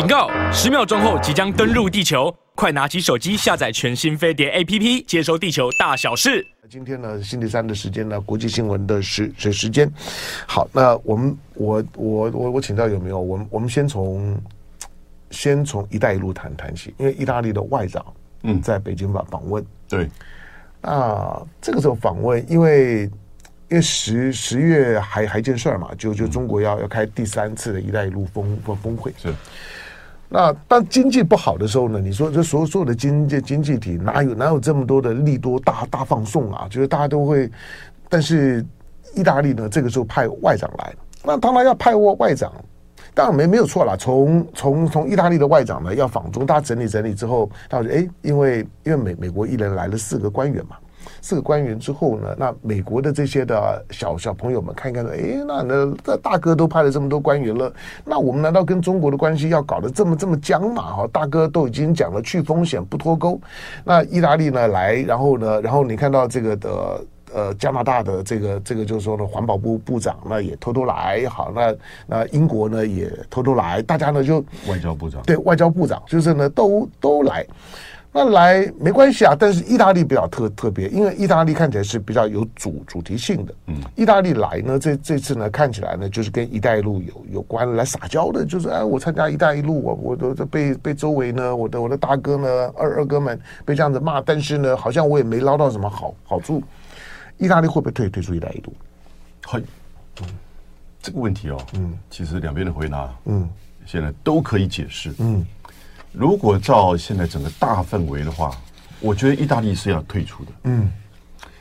警告！十秒钟后即将登陆地球，快拿起手机下载全新飞碟 APP，接收地球大小事。今天呢，星期三的时间呢，国际新闻的时时时间。好，那我们我我我我请教有没有？我们我们先从先从“一带一路”谈谈起，因为意大利的外长嗯在北京访访问。对，那这个时候访问，因为。因为十十月还还一件事儿嘛，就就中国要要开第三次的一带一路峰峰峰会。是，那当经济不好的时候呢？你说这所有所有的经济经济体哪有哪有这么多的利多大大放送啊？就是大家都会，但是意大利呢，这个时候派外长来，那当然要派外外长，当然没没有错了。从从从意大利的外长呢要访中，大家整理整理之后，他说：“哎，因为因为美美国一人来了四个官员嘛。”四个官员之后呢，那美国的这些的小小朋友们看一看，哎，那那这大哥都派了这么多官员了，那我们难道跟中国的关系要搞得这么这么僵嘛？哈，大哥都已经讲了去风险不脱钩，那意大利呢来，然后呢，然后你看到这个的呃加拿大的这个这个就是说呢环保部部长那也偷偷来，好，那那英国呢也偷偷来，大家呢就外交部长对外交部长就是呢都都来。那来没关系啊，但是意大利比较特特别，因为意大利看起来是比较有主主题性的。嗯，意大利来呢，这这次呢看起来呢就是跟“一带一路”有有关来撒娇的，就是哎，我参加“一带一路”，我我都被被周围呢，我的我的大哥呢，二二哥们被这样子骂，但是呢，好像我也没捞到什么好好处。意大利会不会退退出“一带一路”？好，嗯，这个问题哦，嗯，其实两边的回答，嗯，现在都可以解释，嗯。如果照现在整个大氛围的话，我觉得意大利是要退出的。嗯，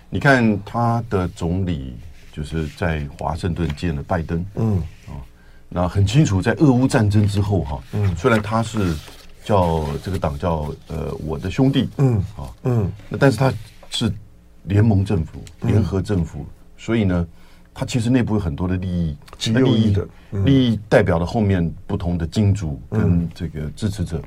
你看他的总理就是在华盛顿见了拜登。嗯，啊，那很清楚，在俄乌战争之后，哈，嗯，虽然他是叫这个党叫呃我的兄弟，嗯，啊，嗯，那但是他是联盟政府、联合政府，所以呢。他其实内部有很多的利益，利益的利益代表了后面不同的金主跟这个支持者，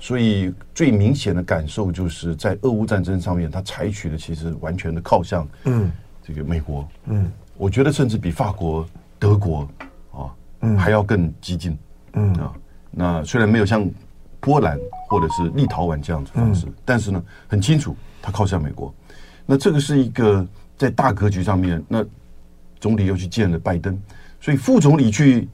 所以最明显的感受就是在俄乌战争上面，他采取的其实完全的靠向，嗯，这个美国，嗯，我觉得甚至比法国、德国啊，还要更激进，嗯。啊，那虽然没有像波兰或者是立陶宛这样子方式，但是呢，很清楚他靠向美国，那这个是一个在大格局上面那。总理又去见了拜登，所以副总理去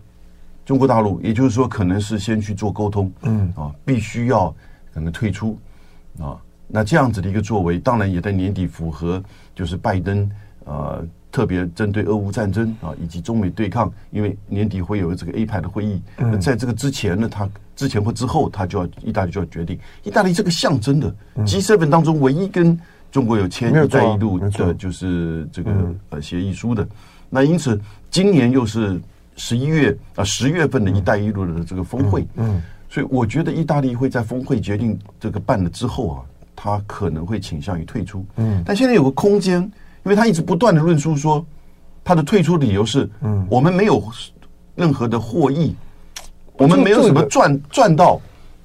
中国大陆，也就是说，可能是先去做沟通，嗯啊，必须要可能退出啊。那这样子的一个作为，当然也在年底符合，就是拜登呃特别针对俄乌战争啊以及中美对抗，因为年底会有这个 APEC 的会议。那在这个之前呢，他之前或之后，他就要意大利就要决定，意大利这个象征的 G7 当中唯一跟中国有签“一带一路”的就是这个呃协议书的。那因此，今年又是十一月啊十月份的一带一路的这个峰会，嗯，所以我觉得意大利会在峰会决定这个办了之后啊，他可能会倾向于退出，嗯，但现在有个空间，因为他一直不断的论述说，他的退出理由是，嗯，我们没有任何的获益，我们没有什么赚赚到，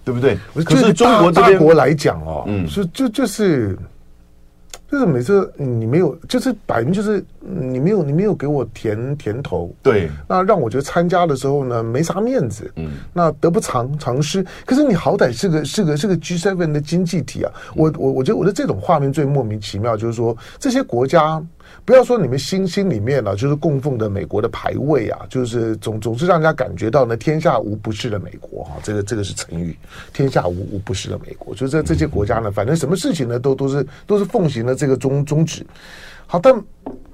对不对？可是中国这边国来讲哦，嗯，是就就是。就是每次你没有，就是摆明就是你没有，你没有给我甜甜头，对，那让我觉得参加的时候呢没啥面子，嗯，那得不偿偿失。可是你好歹是个是个是个 G7 的经济体啊，我我我觉得我的这种画面最莫名其妙，就是说这些国家。不要说你们心心里面呢、啊，就是供奉的美国的牌位啊，就是总总是让人家感觉到呢，天下无不是的美国哈、这个这个是成语，天下无无不是的美国，就是这这些国家呢，反正什么事情呢，都都是都是奉行的这个宗宗旨。好，但。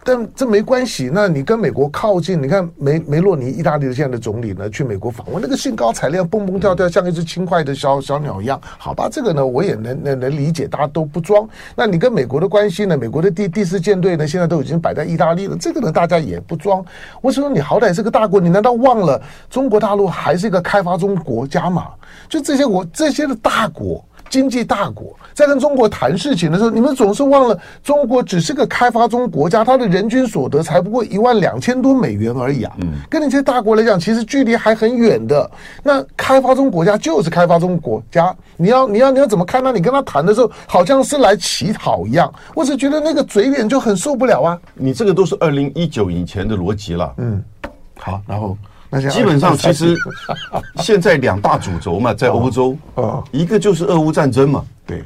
但这没关系，那你跟美国靠近，你看梅梅洛尼，意大利的现在的总理呢，去美国访问，那个兴高采烈，蹦蹦跳跳，像一只轻快的小小鸟一样。好吧，这个呢，我也能能能理解，大家都不装。那你跟美国的关系呢？美国的第第四舰队呢，现在都已经摆在意大利了，这个呢，大家也不装。我说你好歹是个大国，你难道忘了中国大陆还是一个开发中国家吗？就这些国这些的大国。经济大国在跟中国谈事情的时候，你们总是忘了中国只是个开发中国家，它的人均所得才不过一万两千多美元而已啊！嗯，跟那些大国来讲，其实距离还很远的。那开发中国家就是开发中国家，你要你要你要怎么看呢？你跟他谈的时候，好像是来乞讨一样，我只觉得那个嘴脸就很受不了啊！你这个都是二零一九以前的逻辑了。嗯，好，然后基本上其实现在两大主轴嘛，在欧洲，啊，一个就是俄乌战争嘛，对，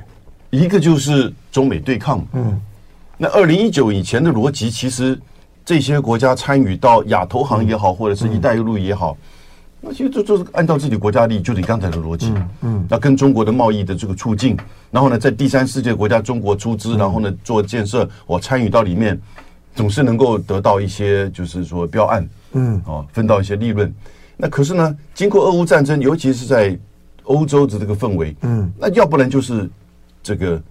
一个就是中美对抗。嗯，那二零一九以前的逻辑，其实这些国家参与到亚投行也好，或者是一带一路也好，那其实就就是按照自己国家利益，就你刚才的逻辑。嗯，那跟中国的贸易的这个促进，然后呢，在第三世界国家中国出资，然后呢做建设，我参与到里面，总是能够得到一些，就是说标案。嗯，哦，分到一些利润。那可是呢，经过俄乌战争，尤其是在欧洲的这个氛围，嗯，那要不然就是这个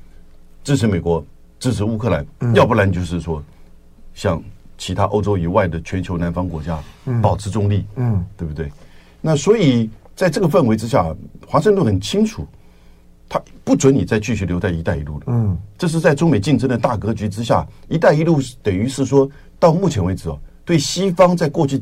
支持美国、支持乌克兰，嗯，要不然就是说像其他欧洲以外的全球南方国家，嗯，保持中立，嗯，对不对？那所以在这个氛围之下，华盛顿很清楚，他不准你再继续留在“一带一路”了。嗯，这是在中美竞争的大格局之下，“一带一路”等于是说到目前为止哦。对西方，在过去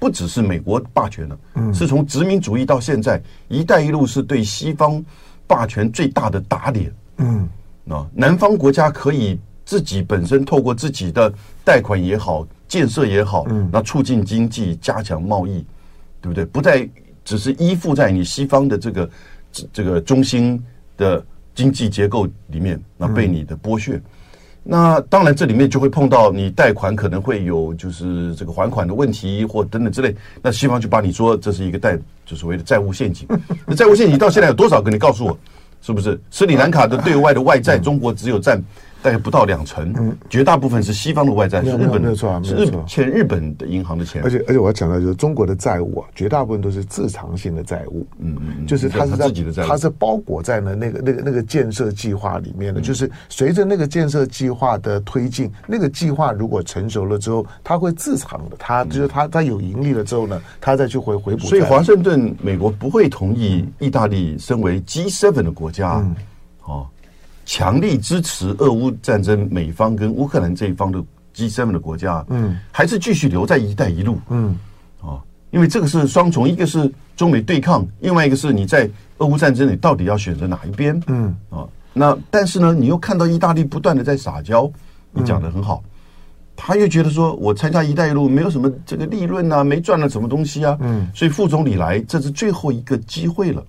不只是美国霸权了，嗯，是从殖民主义到现在，“一带一路”是对西方霸权最大的打脸，嗯，啊，南方国家可以自己本身透过自己的贷款也好，建设也好，嗯，那促进经济，加强贸易，对不对？不再只是依附在你西方的这个这个中心的经济结构里面，那被你的剥削。那当然，这里面就会碰到你贷款可能会有就是这个还款的问题或等等之类。那西方就把你说这是一个贷，就所谓的债务陷阱。那债务陷阱到现在有多少个？你告诉我，是不是？斯里兰卡的对外的外债，中国只有占。大概不到两成，嗯，绝大部分是西方的外债，是日本的，没有错啊，没有错，欠日本的银行的钱。而且而且我要讲到，就是中国的债务啊，绝大部分都是自偿性的债务，嗯嗯，就是它是在自己的债务，它是包裹在呢那个那个那个建设计划里面的，就是随着那个建设计划的推进，那个计划如果成熟了之后，它会自偿的，它就是它它有盈利了之后呢，它再去回回补。所以华盛顿美国不会同意意大利身为 G7 的国家，嗯，哦。强力支持俄乌战争，美方跟乌克兰这一方的 G7 的国家，嗯，还是继续留在“一带一路”，嗯，啊，因为这个是双重，一个是中美对抗，另外一个是你在俄乌战争里到底要选择哪一边，嗯，啊，那但是呢，你又看到意大利不断的在撒娇，你讲的很好，他又觉得说我参加“一带一路”没有什么这个利润啊，没赚了什么东西啊，嗯，所以副总理来，这是最后一个机会了。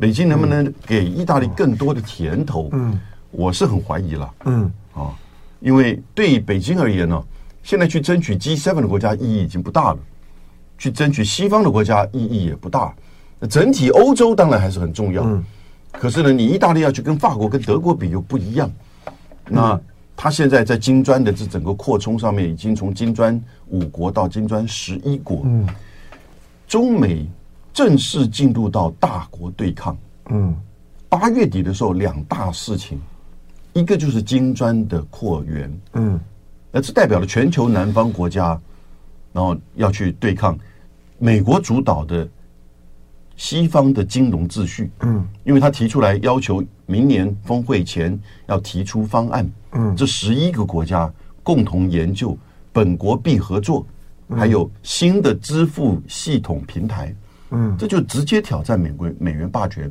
北京能不能给意大利更多的甜头？嗯，我是很怀疑了。嗯，啊，因为对北京而言呢，现在去争取 G7 的国家意义已经不大了，去争取西方的国家意义也不大。那整体欧洲当然还是很重要。嗯，可是呢，你意大利要去跟法国、跟德国比又不一样。那他现在在金砖的这整个扩充上面，已经从金砖五国到金砖十一国。嗯，中美。正式进入到大国对抗。嗯，八月底的时候，两大事情，一个就是金砖的扩员。嗯，那这代表了全球南方国家，然后要去对抗美国主导的西方的金融秩序。嗯，因为他提出来要求明年峰会前要提出方案。嗯，这十一个国家共同研究本国币合作，还有新的支付系统平台。嗯，这就直接挑战美国美元霸权，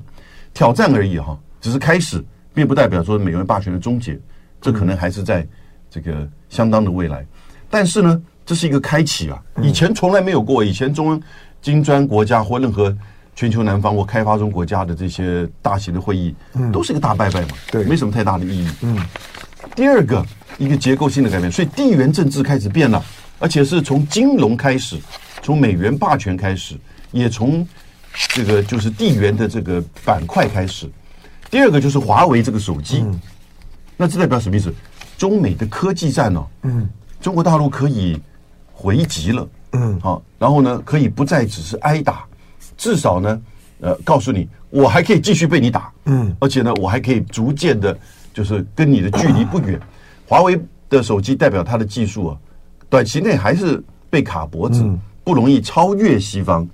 挑战而已哈，只是开始，并不代表说美元霸权的终结，这可能还是在这个相当的未来。但是呢，这是一个开启啊，以前从来没有过，以前中金砖国家或任何全球南方或开发中国家的这些大型的会议，都是一个大拜拜嘛，对，没什么太大的意义。嗯，第二个一个结构性的改变，所以地缘政治开始变了，而且是从金融开始，从美元霸权开始。也从这个就是地缘的这个板块开始，第二个就是华为这个手机，那这代表什么意思？中美的科技战呢？嗯，中国大陆可以回击了，嗯，好，然后呢，可以不再只是挨打，至少呢，呃，告诉你，我还可以继续被你打，嗯，而且呢，我还可以逐渐的，就是跟你的距离不远。华为的手机代表它的技术啊，短期内还是被卡脖子，不容易超越西方。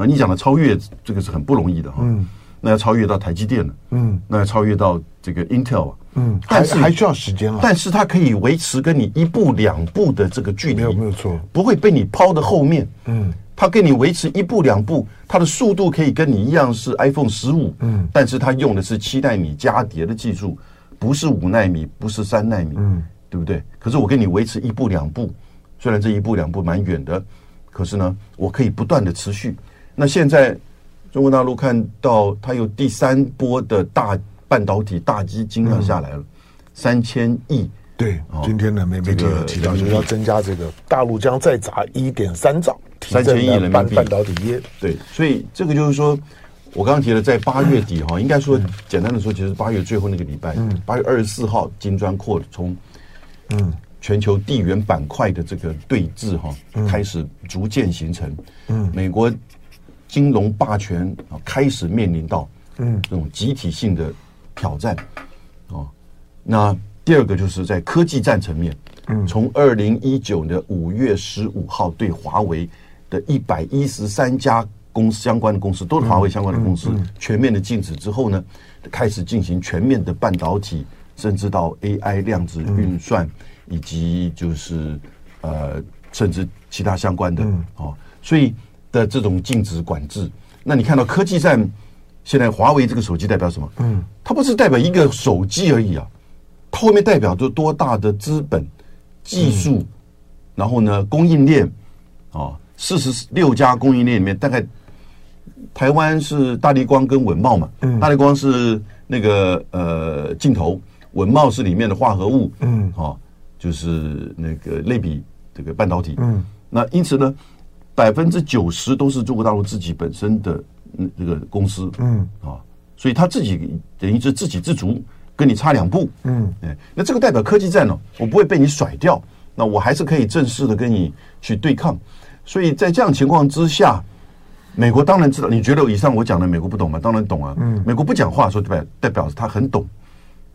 啊，你讲的超越这个是很不容易的哈，嗯，那要超越到台积电了，嗯，那要超越到这个 Intel 啊，嗯，但是还需要时间啊，但是它可以维持跟你一步两步的这个距离，没有没有错，不会被你抛的后面，嗯，它跟你维持一步两步，它的速度可以跟你一样是 iPhone 十五，嗯，但是它用的是七纳米加叠的技术，不是五纳米，不是三纳米，嗯，对不对？可是我跟你维持一步两步，虽然这一步两步蛮远的。可是呢，我可以不断的持续。那现在中国大陆看到它有第三波的大半导体大基金要下来了，三千亿。对，今天的媒媒体有提到，就是要增加这个大陆将再砸一点三兆，三千亿人民币。半导体业。对，所以这个就是说，我刚刚提了，在八月底哈，应该说简单的说，其实八月最后那个礼拜，八月二十四号，金砖扩充，嗯，全球地缘板块的这个对峙哈，开始逐渐形成，嗯，美国金融霸权啊，开始面临到嗯。这种集体性的挑战，哦，那。第二个就是在科技战层面，嗯，从二零一九的五月十五号对华为的一百一十三家公司相关的公司，都是华为相关的公司全面的禁止之后呢，开始进行全面的半导体，甚至到 AI 量子运算，以及就是呃，甚至其他相关的哦，所以的这种禁止管制。那你看到科技战，现在华为这个手机代表什么？嗯，它不是代表一个手机而已啊。它后面代表着多大的资本、技术，嗯、然后呢，供应链啊，四十六家供应链里面，大概台湾是大力光跟文茂嘛，嗯、大力光是那个呃镜头，文茂是里面的化合物，嗯，啊，就是那个类比这个半导体，嗯，那因此呢，百分之九十都是中国大陆自己本身的这个公司，嗯，啊，所以他自己等于是自给自足。跟你差两步，嗯，哎，那这个代表科技战呢，我不会被你甩掉，那我还是可以正式的跟你去对抗。所以在这样情况之下，美国当然知道。你觉得以上我讲的美国不懂吗？当然懂啊。嗯，美国不讲话说代表代表他很懂，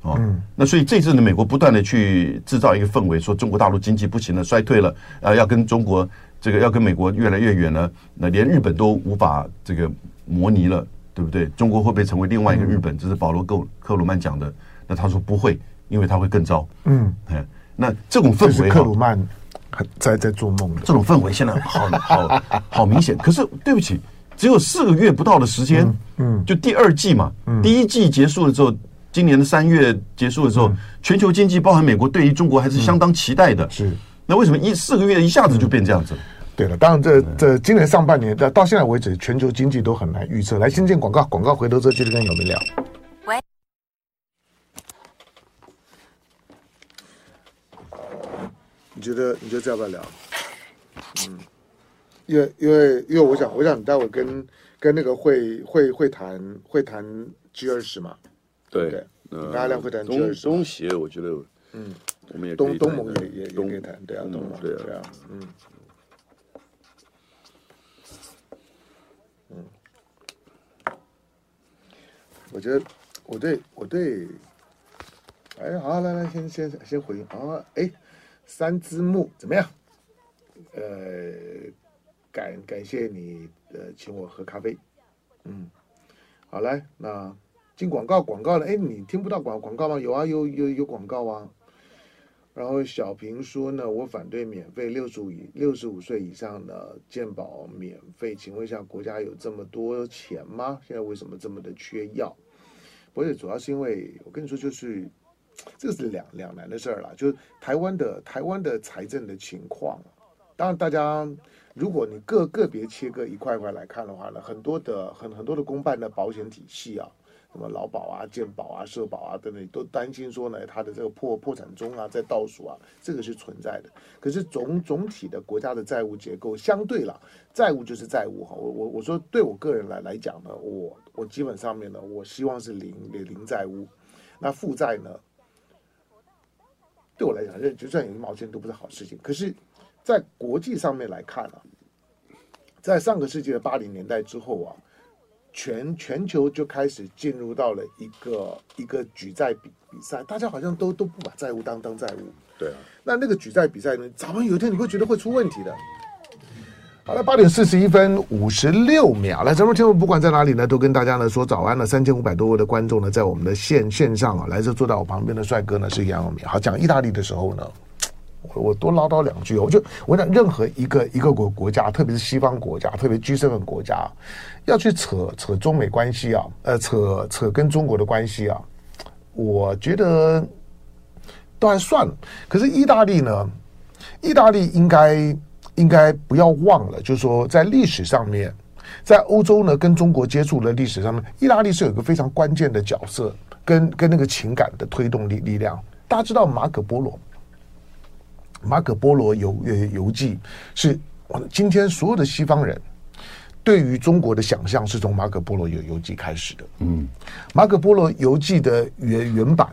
哦，那所以这次呢，美国不断的去制造一个氛围，说中国大陆经济不行了，衰退了，呃，要跟中国这个要跟美国越来越远了，那连日本都无法这个模拟了，对不对？中国会不会成为另外一个日本？这是保罗·克克鲁曼讲的。那他说不会，因为他会更糟。嗯，哎，那这种氛围，克鲁曼还在在做梦。这种氛围现在好好好明显。可是对不起，只有四个月不到的时间，嗯，就第二季嘛，第一季结束了之后，今年的三月结束的时候，全球经济包含美国对于中国还是相当期待的。是，那为什么一四个月一下子就变这样子了？对了，当然这这今年上半年到到现在为止，全球经济都很难预测。来，先进广告，广告回头之后接着跟姚明聊。喂你觉得你觉得这要不要聊？嗯，因为因为因为我想我想你待会跟跟那个会会会谈会谈 G 二十嘛？对，对呃，大量会谈 G 二十。我觉得，嗯，我们也东东盟也也也可以谈，对啊，东盟对啊，嗯嗯，我觉得我对我对，哎，好，来来，先先先回应啊，哎。三只木怎么样？呃，感感谢你呃请我喝咖啡，嗯，好来，那进广告广告了，哎，你听不到广广告吗？有啊，有有有广告啊。然后小平说呢，我反对免费，六十五以六十五岁以上的健保免费，请问一下，国家有这么多钱吗？现在为什么这么的缺药？不是，主要是因为我跟你说就是。这是两两难的事儿了，就是台湾的台湾的财政的情况。当然，大家如果你个个别切割一块块来看的话呢，很多的很很多的公办的保险体系啊，什么劳保啊、健保啊、社保啊等等，都担心说呢，它的这个破破产中啊，在倒数啊，这个是存在的。可是总总体的国家的债务结构相对了，债务就是债务哈。我我我说对我个人来来讲呢，我我基本上面呢，我希望是零零债务，那负债呢？对我来讲，认就算有一毛钱都不是好事情。可是，在国际上面来看啊，在上个世纪的八零年代之后啊，全全球就开始进入到了一个一个举债比比赛，大家好像都都不把债务当当债务。对啊，那那个举债比赛呢，早晚有一天你会觉得会出问题的。好了，八点四十一分五十六秒来。咱们听众不管在哪里呢，都跟大家呢说早安了。三千五百多位的观众呢，在我们的线线上啊，来自坐在我旁边的帅哥呢是杨永明。好，讲意大利的时候呢，我多唠叨两句。我就我讲任何一个一个国国家，特别是西方国家，特别 G7 国家，要去扯扯中美关系啊，呃，扯扯跟中国的关系啊，我觉得都还算了。可是意大利呢，意大利应该。应该不要忘了，就是说在历史上面，在欧洲呢跟中国接触的历史上面，意大利是有一个非常关键的角色，跟跟那个情感的推动力力量。大家知道马可波罗，马可波罗游呃游记是今天所有的西方人对于中国的想象是从马可波罗游游记开始的。嗯，马可波罗游记的原原版。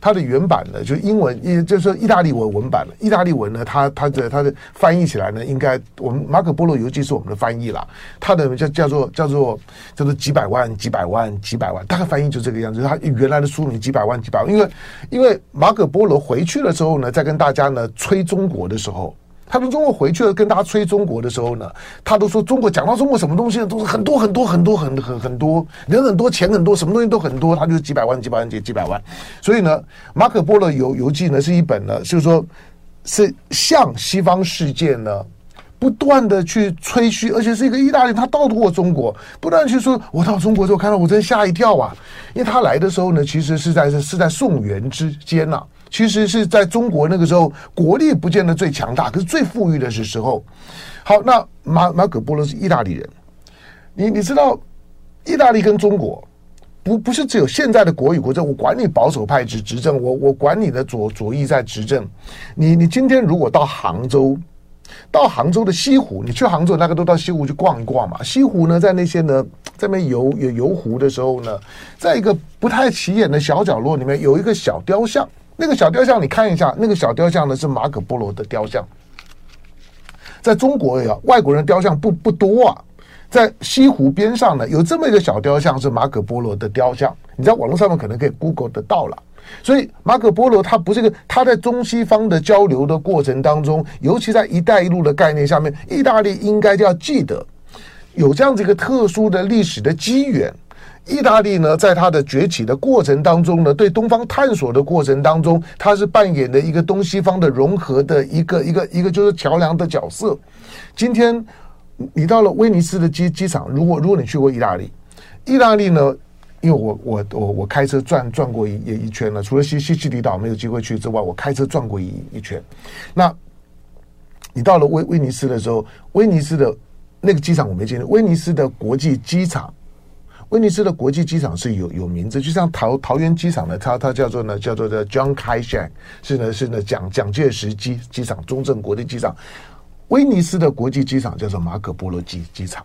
它的原版呢，就英文，也就是说意大利文文版了。意大利文呢，它它的它的翻译起来呢，应该我们马可波罗游记是我们的翻译啦。它的叫叫做叫做叫做几百万几百万几百万，大概翻译就这个样子。它原来的书名几百万几百万，因为因为马可波罗回去了之后呢，在跟大家呢吹中国的时候。他从中国回去了，跟大家吹中国的时候呢，他都说中国讲到中国什么东西呢，都是很多很多很多很很很多人很多钱很多，什么东西都很多，他就是几百万几百万几几百万。所以呢，马可波罗游游记呢是一本呢，就是说是向西方世界呢不断的去吹嘘，而且是一个意大利，他到过中国，不断去说，我到中国之后看到我真吓一跳啊，因为他来的时候呢，其实是在是在宋元之间呐、啊。其实是在中国那个时候，国力不见得最强大，可是最富裕的是时候。好，那马马可波罗是意大利人，你你知道，意大利跟中国不不是只有现在的国与国政，我管你保守派执执政，我我管你的左左翼在执政。你你今天如果到杭州，到杭州的西湖，你去杭州，大家都到西湖去逛一逛嘛。西湖呢，在那些呢，在那游游游湖的时候呢，在一个不太起眼的小角落里面，有一个小雕像。那个小雕像，你看一下，那个小雕像呢是马可波罗的雕像。在中国呀，外国人雕像不不多啊。在西湖边上呢，有这么一个小雕像是马可波罗的雕像，你在网络上面可能可以 Google 得到了。所以马可波罗他不是个，他在中西方的交流的过程当中，尤其在“一带一路”的概念下面，意大利应该就要记得有这样子一个特殊的历史的机缘。意大利呢，在它的崛起的过程当中呢，对东方探索的过程当中，它是扮演的一个东西方的融合的一个一个一个就是桥梁的角色。今天你到了威尼斯的机机场，如果如果你去过意大利，意大利呢，因为我我我我开车转转过一一圈了，除了西西西里岛没有机会去之外，我开车转过一一圈。那你到了威威尼斯的时候，威尼斯的那个机场我没进去，威尼斯的国际机场。威尼斯的国际机场是有有名字，就像桃桃园机场呢，它它叫做呢叫做叫 John Kai-shek，是呢是呢蒋蒋介石机机场，中正国际机场。威尼斯的国际机场叫做马可波罗机机场。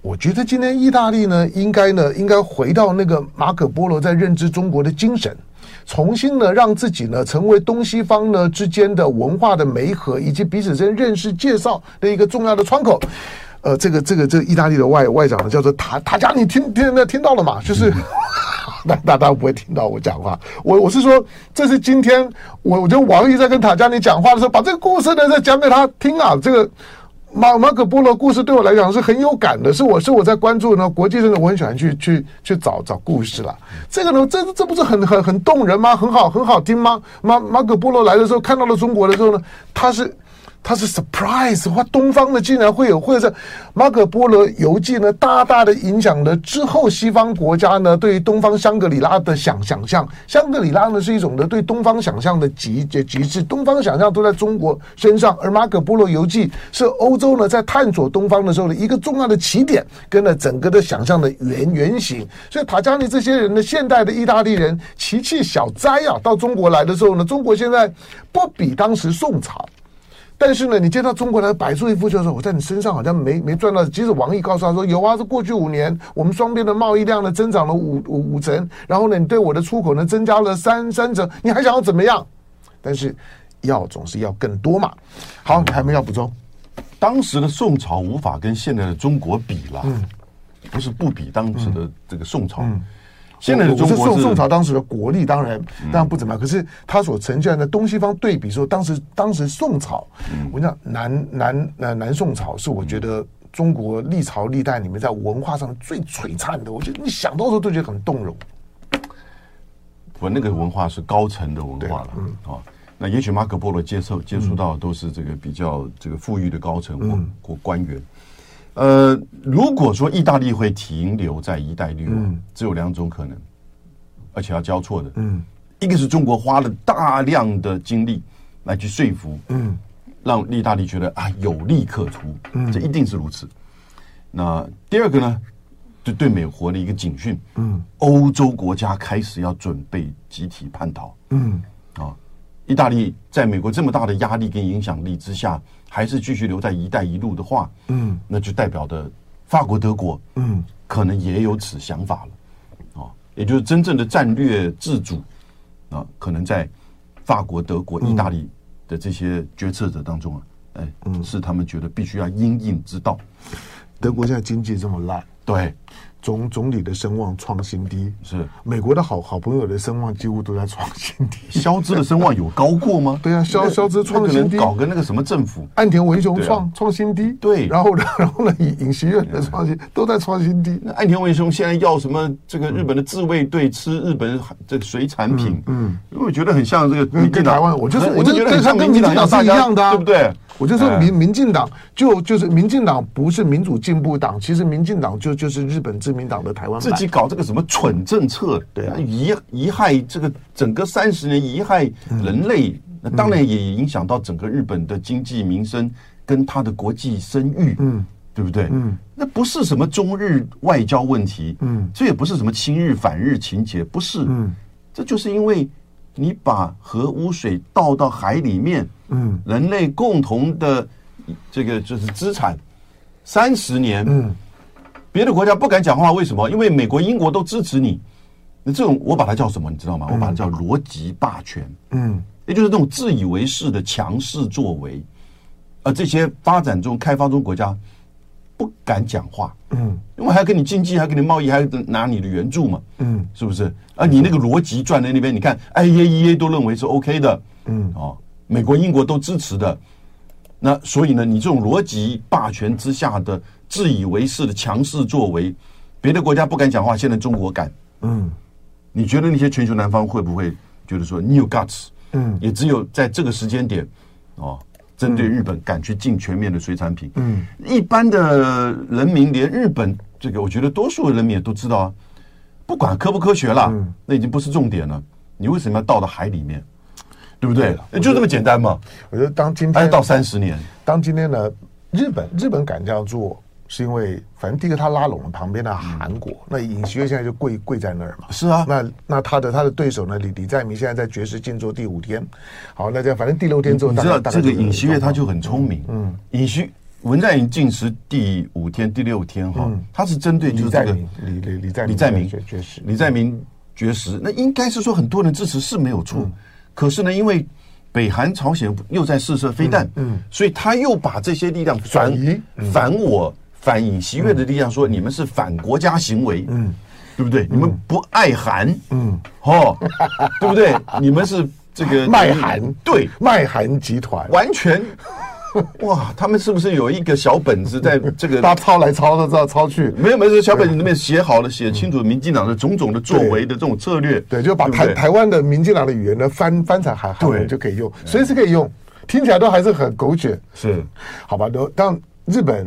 我觉得今天意大利呢，应该呢应该回到那个马可波罗在认知中国的精神，重新呢让自己呢成为东西方呢之间的文化的媒合，以及彼此间认识介绍的一个重要的窗口。呃，这个这个这个意大利的外外长呢，叫做塔塔加，你听听没听到了吗？就是，那大家不会听到我讲话。我我是说，这是今天我我觉得王毅在跟塔加尼讲话的时候，把这个故事呢再讲给他听啊。这个马马可波罗故事对我来讲是很有感的，是我是我在关注呢国际上的，我很喜欢去去去找找故事了。这个呢，这这不是很很很动人吗？很好很好听吗？马马可波罗来的时候，看到了中国的时候呢，他是。他是 surprise，哇！东方的竟然会有，或者是马可波罗游记呢，大大的影响了之后西方国家呢对于东方香格里拉的想想象。香格里拉呢是一种的对东方想象的极极极致，东方想象都在中国身上，而马可波罗游记是欧洲呢在探索东方的时候的一个重要的起点，跟了整个的想象的原原型。所以塔加尼这些人呢，现代的意大利人，奇奇小灾啊，到中国来的时候呢，中国现在不比当时宋朝。但是呢，你见到中国人摆出一副就是我在你身上好像没没赚到。即使王毅告诉他说有啊，是过去五年我们双边的贸易量呢增长了五五五成，然后呢，你对我的出口呢增加了三三成，你还想要怎么样？但是要总是要更多嘛。好，你还没要补充？当时的宋朝无法跟现在的中国比了，不是不比当时的这个宋朝。现在的中国是宋宋朝当时的国力当然当然不怎么样，可是他所呈现的东西方对比说，当时当时宋朝，我讲南南南南宋朝是我觉得中国历朝历代里面在文化上最璀璨的，我觉得你想到的时候都觉得很动容。我那个文化是高层的文化了，嗯。啊，那也许马可波罗接受接触到都是这个比较这个富裕的高层或或官员。呃，如果说意大利会停留在“一带一路”，嗯，只有两种可能，而且要交错的，嗯，一个是中国花了大量的精力来去说服，嗯，让意大利觉得啊有利可图，嗯，这一定是如此。那第二个呢，就对美国的一个警讯，嗯，欧洲国家开始要准备集体叛逃，嗯，啊，意大利在美国这么大的压力跟影响力之下，还是继续留在“一带一路”的话，嗯，那就代表的法国、德国，嗯，可能也有此想法了，啊，也就是真正的战略自主，啊，可能在法国、德国、意大利的这些决策者当中啊，哎，是他们觉得必须要因应之道。德国现在经济这么烂，对。总总理的声望创新低，是。美国的好好朋友的声望几乎都在创新低。肖兹的声望有高过吗？对啊，肖肖兹创新低，搞个那个什么政府，岸田文雄创创新低，对，然后 然后呢，尹尹锡悦的创新都在创新低。那岸田文雄现在要什么？这个日本的自卫队吃日本这个水产品，嗯，因为我觉得很像这个跟台湾，我就是我就觉得像跟民进党是一样的，对不对？我就说民民进党就就是民进党不是民主进步党，其实民进党就就是日本自民党的台湾版。自己搞这个什么蠢政策，对啊，遗遗害这个整个三十年遗害人类，那当然也影响到整个日本的经济民生跟他的国际声誉，嗯，对不对？嗯，那不是什么中日外交问题，嗯，这也不是什么亲日反日情节，不是，嗯，这就是因为你把核污水倒到海里面。嗯，人类共同的这个就是资产，三十年，嗯，别的国家不敢讲话，为什么？因为美国、英国都支持你。那这种我把它叫什么？你知道吗？我把它叫逻辑霸权。嗯，也就是这种自以为是的强势作为，而这些发展中、开发中国家不敢讲话。嗯，因为还要跟你经济，还要跟你贸易，还要拿你的援助嘛。嗯，是不是？啊你那个逻辑转在那边，你看，IAEA 都认为是 OK 的。嗯，哦。美国、英国都支持的，那所以呢，你这种逻辑霸权之下的自以为是的强势作为，别的国家不敢讲话，现在中国敢。嗯，你觉得那些全球南方会不会觉得说你有 guts？嗯，也只有在这个时间点，哦，针对日本敢去进全面的水产品。嗯，一般的人民连日本这个，我觉得多数人民也都知道啊，不管科不科学了，那已经不是重点了。你为什么要倒到海里面？对不对？就这么简单嘛。我觉得当今天到三十年，当今天呢，日本日本敢这样做，是因为反正第一个他拉拢了旁边的韩国，那尹锡悦现在就跪跪在那儿嘛。是啊，那那他的他的对手呢，李李在明现在在绝食静坐第五天。好，那这样反正第六天之后，你知道这个尹锡悦他就很聪明。嗯，尹锡文在寅进食第五天、第六天哈，他是针对就是这个李李李在李在明绝食，李在明绝食，那应该是说很多人支持是没有错。可是呢，因为北韩、朝鲜又在试射飞弹，嗯，嗯，所以他又把这些力量转移、嗯、反我、反尹锡悦的力量说，你们是反国家行为，嗯，对不对？嗯、你们不爱韩，嗯，哦，对不对？你们是这个卖韩，对，卖韩集团，完全。哇，他们是不是有一个小本子在这个？他抄来抄的，抄抄去。没有没有，小本子里面写好了，写清楚民进党的种种的作为的这种策略。对，就把台台湾的民进党的语言呢翻翻成韩韩文就可以用，随时可以用，听起来都还是很狗血。是，好吧？都当日本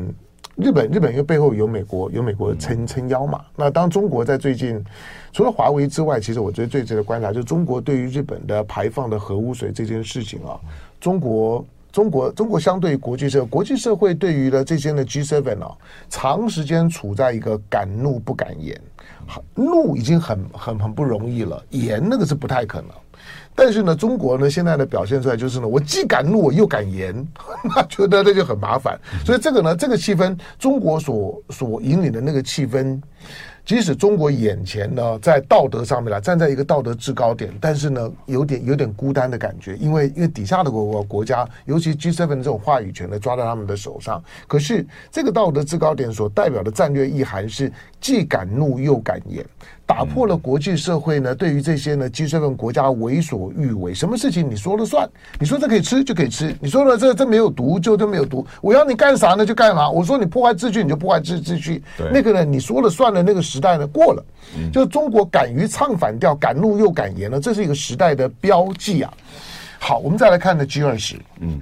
日本日本因为背后有美国有美国撑撑腰嘛。那当中国在最近除了华为之外，其实我觉得最值得观察就是中国对于日本的排放的核污水这件事情啊，中国。中国中国相对于国际社，国际社会对于了这些的 G7 啊，长时间处在一个敢怒不敢言，怒已经很很很不容易了，言那个是不太可能。但是呢，中国呢现在呢表现出来就是呢，我既敢怒我又敢言，那觉得那就很麻烦。所以这个呢，这个气氛，中国所所引领的那个气氛。即使中国眼前呢，在道德上面来站在一个道德制高点，但是呢，有点有点孤单的感觉，因为因为底下的国国家，尤其 G7 这种话语权呢，抓在他们的手上。可是这个道德制高点所代表的战略意涵是既敢怒又敢言。打破了国际社会呢，对于这些呢 G7 国家为所欲为，什么事情你说了算？你说这可以吃就可以吃，你说了这这没有毒就就没有毒，我要你干啥呢就干嘛？我说你破坏秩序你就破坏秩秩序，那个呢你说了算的那个时代呢过了，就是中国敢于唱反调，敢怒又敢言呢，这是一个时代的标记啊。好，我们再来看呢 G 二十，嗯，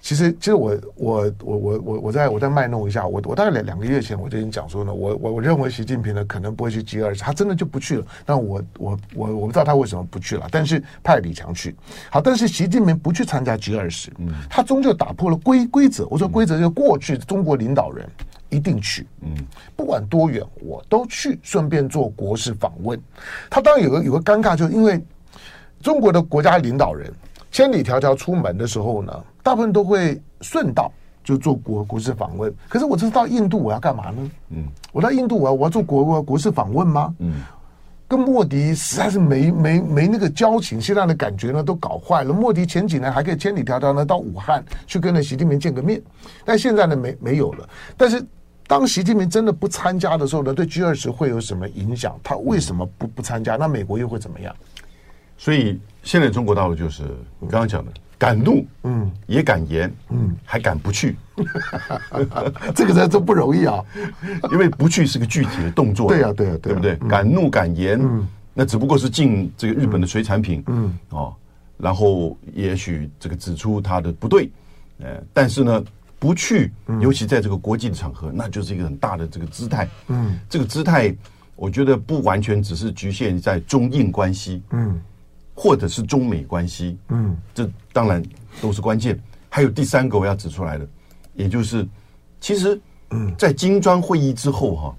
其实，其实我我我我我我再我再卖弄一下，我我大概两两个月前我就已经讲说呢，我我我认为习近平呢可能不会去 G 二十，他真的就不去了。那我我我我不知道他为什么不去了，但是派李强去。好，但是习近平不去参加 G 二十，嗯，他终究打破了规规则。我说规则就是过去中国领导人一定去，嗯，不管多远我都去，顺便做国事访问。他当然有个有个尴尬，就是因为中国的国家领导人。千里迢迢出门的时候呢，大部分都会顺道就做国国事访问。可是我这次到印度，我要干嘛呢？嗯，我到印度，我要我要做国国事访问吗？嗯，跟莫迪实在是没没没那个交情，现在的感觉呢都搞坏了。莫迪前几年还可以千里迢迢呢到武汉去跟那习近平见个面，但现在呢没没有了。但是当习近平真的不参加的时候呢，对 G 二十会有什么影响？他为什么不不参加？那美国又会怎么样？所以现在中国大陆就是你刚刚讲的，敢怒，嗯，也敢言，嗯，还敢不去 这个真真不容易啊，因为不去是个具体的动作，对呀，对呀，对不对？敢怒敢言，嗯，那只不过是进这个日本的水产品，嗯，哦，然后也许这个指出他的不对，呃，但是呢，不去，尤其在这个国际的场合，那就是一个很大的这个姿态，嗯，这个姿态，我觉得不完全只是局限在中印关系，嗯。或者是中美关系，嗯，这当然都是关键。还有第三个我要指出来的，也就是，其实，嗯，在金砖会议之后哈，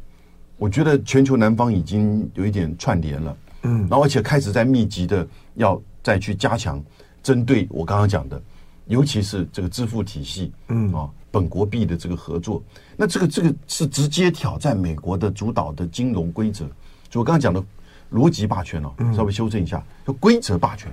我觉得全球南方已经有一点串联了，嗯，然后而且开始在密集的要再去加强针对我刚刚讲的，尤其是这个支付体系，嗯。啊，本国币的这个合作，那这个这个是直接挑战美国的主导的金融规则，就我刚刚讲的。逻辑霸权哦，稍微修正一下，叫规则霸权，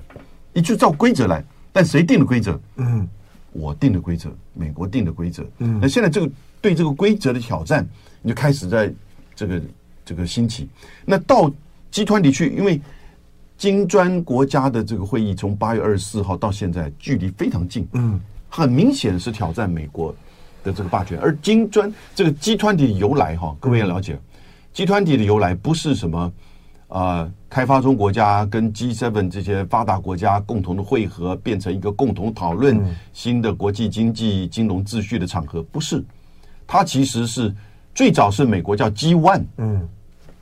你就照规则来，但谁定的规则？嗯，我定的规则，美国定的规则。嗯，那现在这个对这个规则的挑战，你就开始在这个这个兴起。那到集团里去，因为金砖国家的这个会议从八月二十四号到现在距离非常近，嗯，很明显是挑战美国的这个霸权。而金砖这个集团体的由来哈，各位要了解，集团体的由来不是什么。啊、呃，开发中国家跟 G7 这些发达国家共同的汇合，变成一个共同讨论新的国际经济金融秩序的场合，不是？它其实是最早是美国叫 G1，嗯，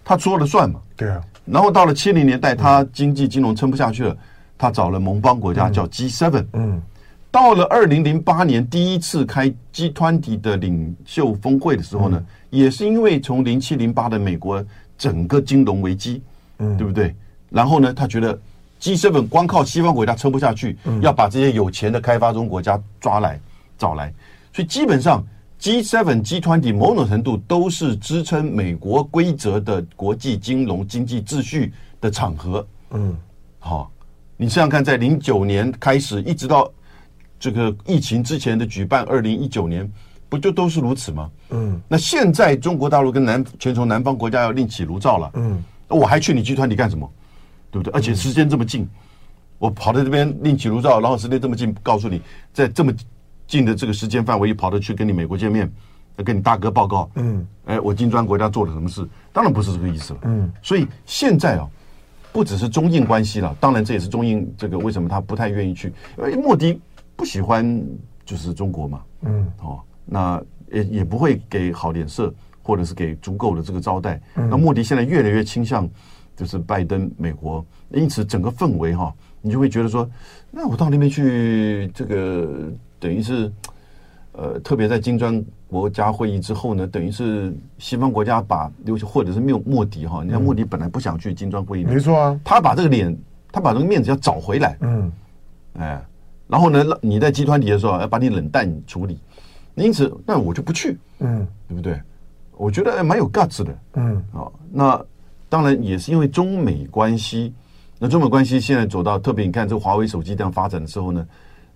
他说了算嘛，对啊。然后到了七零年代，他经济金融撑不下去了，他找了盟邦国家叫 G7，嗯。到了二零零八年第一次开 G20 的领袖峰会的时候呢，也是因为从零七零八的美国整个金融危机。嗯，对不对？然后呢，他觉得 G7 光靠西方国家撑不下去，嗯，要把这些有钱的开发中国家抓来找来，所以基本上 G7、G20 某种程度都是支撑美国规则的国际金融经济秩序的场合。嗯，好，你想想看，在零九年开始，一直到这个疫情之前的举办，二零一九年不就都是如此吗？嗯，那现在中国大陆跟南全球南方国家要另起炉灶了。嗯。我还去你集团里干什么？对不对？而且时间这么近，嗯、我跑到这边另起炉灶，然后时间这么近，告诉你，在这么近的这个时间范围，一跑到去跟你美国见面，跟你大哥报告，嗯，哎，我金砖国家做了什么事？当然不是这个意思了，嗯。所以现在啊，不只是中印关系了，当然这也是中印这个为什么他不太愿意去？因为莫迪不喜欢就是中国嘛，嗯，哦，那也也不会给好脸色。或者是给足够的这个招待，那莫迪现在越来越倾向就是拜登美国，因此整个氛围哈，你就会觉得说，那我到那边去，这个等于是呃，特别在金砖国家会议之后呢，等于是西方国家把，尤其或者是没有莫迪哈，你看莫迪本来不想去金砖会议，没错啊，他把这个脸，他把这个面子要找回来，嗯，哎，然后呢，你在集团体的时候要把你冷淡处理，因此那我就不去，嗯，对不对？我觉得蛮有 guts 的，嗯，好，那当然也是因为中美关系，那中美关系现在走到特别，你看这个华为手机这样发展的时候呢，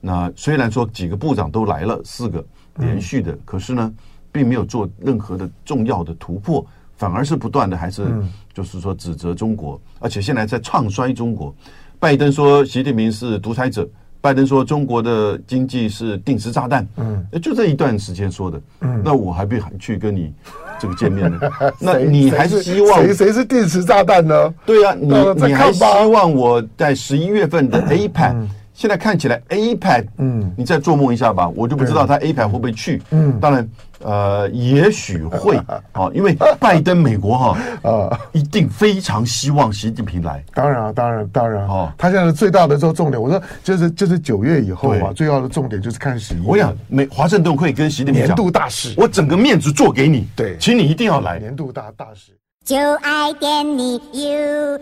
那虽然说几个部长都来了，四个连续的，可是呢，并没有做任何的重要的突破，反而是不断的还是就是说指责中国，而且现在在唱衰中国。拜登说习近平是独裁者。拜登说：“中国的经济是定时炸弹。”嗯，就这一段时间说的。嗯，那我还不去跟你这个见面呢？那你还是希望谁谁是定时炸弹呢？对呀、啊，你你还希望我在十一月份的 APEC 现在看起来 APEC，嗯，你再做梦一下吧，我就不知道他 APEC 会不会去。嗯，当然，呃，也许会 啊，因为拜登美国哈 啊，一定非常希望习近平来。当然啊，当然，当然。啊，他现在最大的这个重点，我说就是就是九月以后啊，最要的重点就是看习。我想美华盛顿会跟习近平讲，年度大事，我整个面子做给你，对，请你一定要来，年度大大事。就爱点你 UFO。